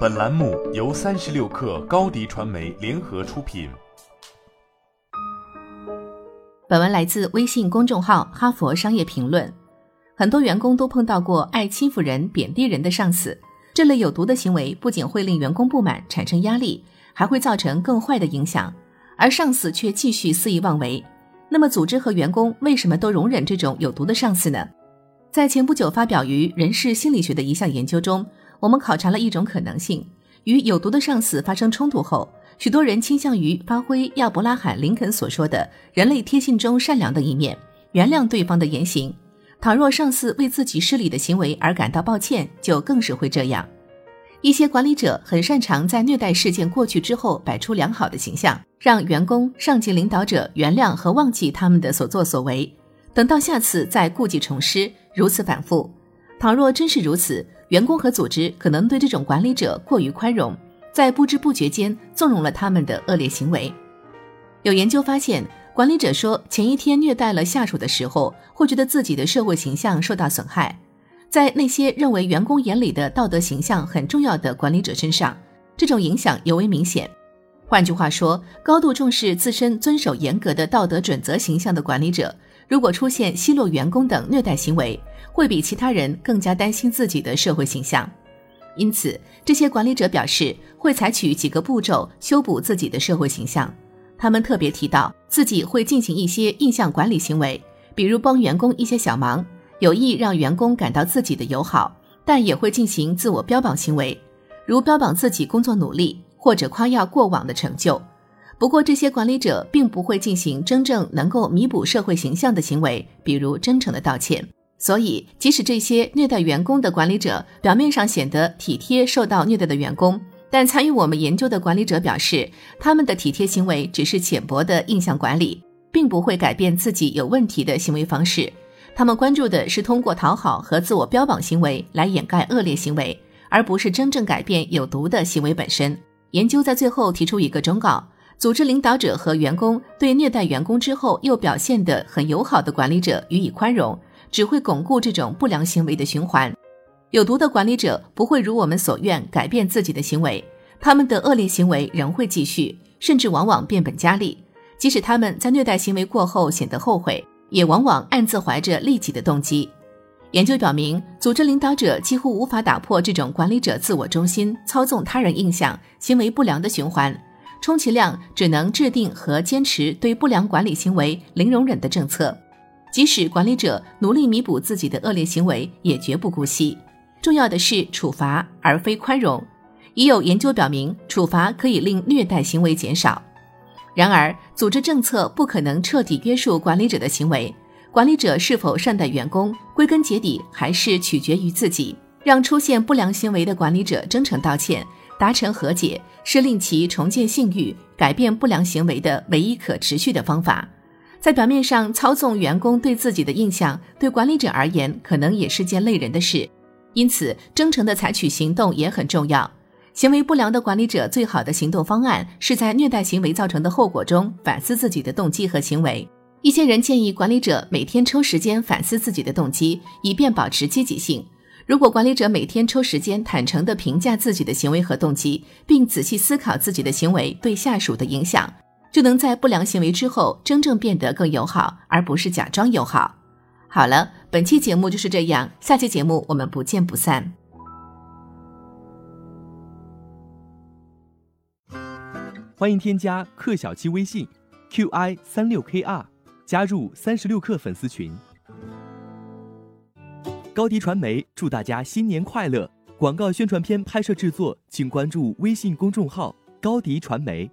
本栏目由三十六氪高低传媒联合出品。本文来自微信公众号《哈佛商业评论》。很多员工都碰到过爱欺负人、贬低人的上司，这类有毒的行为不仅会令员工不满、产生压力，还会造成更坏的影响。而上司却继续肆意妄为。那么，组织和员工为什么都容忍这种有毒的上司呢？在前不久发表于《人事心理学》的一项研究中，我们考察了一种可能性：与有毒的上司发生冲突后，许多人倾向于发挥亚伯拉罕·林肯所说的“人类天性中善良的一面”，原谅对方的言行。倘若上司为自己失礼的行为而感到抱歉，就更是会这样。一些管理者很擅长在虐待事件过去之后摆出良好的形象，让员工、上级领导者原谅和忘记他们的所作所为，等到下次再故技重施，如此反复。倘若真是如此，员工和组织可能对这种管理者过于宽容，在不知不觉间纵容了他们的恶劣行为。有研究发现，管理者说前一天虐待了下属的时候，会觉得自己的社会形象受到损害。在那些认为员工眼里的道德形象很重要的管理者身上，这种影响尤为明显。换句话说，高度重视自身遵守严格的道德准则形象的管理者，如果出现奚落员工等虐待行为，会比其他人更加担心自己的社会形象。因此，这些管理者表示会采取几个步骤修补自己的社会形象。他们特别提到自己会进行一些印象管理行为，比如帮员工一些小忙。有意让员工感到自己的友好，但也会进行自我标榜行为，如标榜自己工作努力或者夸耀过往的成就。不过，这些管理者并不会进行真正能够弥补社会形象的行为，比如真诚的道歉。所以，即使这些虐待员工的管理者表面上显得体贴受到虐待的员工，但参与我们研究的管理者表示，他们的体贴行为只是浅薄的印象管理，并不会改变自己有问题的行为方式。他们关注的是通过讨好和自我标榜行为来掩盖恶劣行为，而不是真正改变有毒的行为本身。研究在最后提出一个忠告：组织领导者和员工对虐待员工之后又表现得很友好的管理者予以宽容，只会巩固这种不良行为的循环。有毒的管理者不会如我们所愿改变自己的行为，他们的恶劣行为仍会继续，甚至往往变本加厉。即使他们在虐待行为过后显得后悔。也往往暗自怀着利己的动机。研究表明，组织领导者几乎无法打破这种管理者自我中心、操纵他人印象、行为不良的循环，充其量只能制定和坚持对不良管理行为零容忍的政策。即使管理者努力弥补自己的恶劣行为，也绝不姑息。重要的是处罚，而非宽容。已有研究表明，处罚可以令虐待行为减少。然而，组织政策不可能彻底约束管理者的行为。管理者是否善待员工，归根结底还是取决于自己。让出现不良行为的管理者真诚道歉、达成和解，是令其重建信誉、改变不良行为的唯一可持续的方法。在表面上操纵员工对自己的印象，对管理者而言可能也是件累人的事。因此，真诚的采取行动也很重要。行为不良的管理者最好的行动方案是在虐待行为造成的后果中反思自己的动机和行为。一些人建议管理者每天抽时间反思自己的动机，以便保持积极性。如果管理者每天抽时间坦诚地评价自己的行为和动机，并仔细思考自己的行为对下属的影响，就能在不良行为之后真正变得更友好，而不是假装友好。好了，本期节目就是这样，下期节目我们不见不散。欢迎添加克小七微信，qi 三六 kr，加入三十六氪粉丝群。高迪传媒祝大家新年快乐！广告宣传片拍摄制作，请关注微信公众号高迪传媒。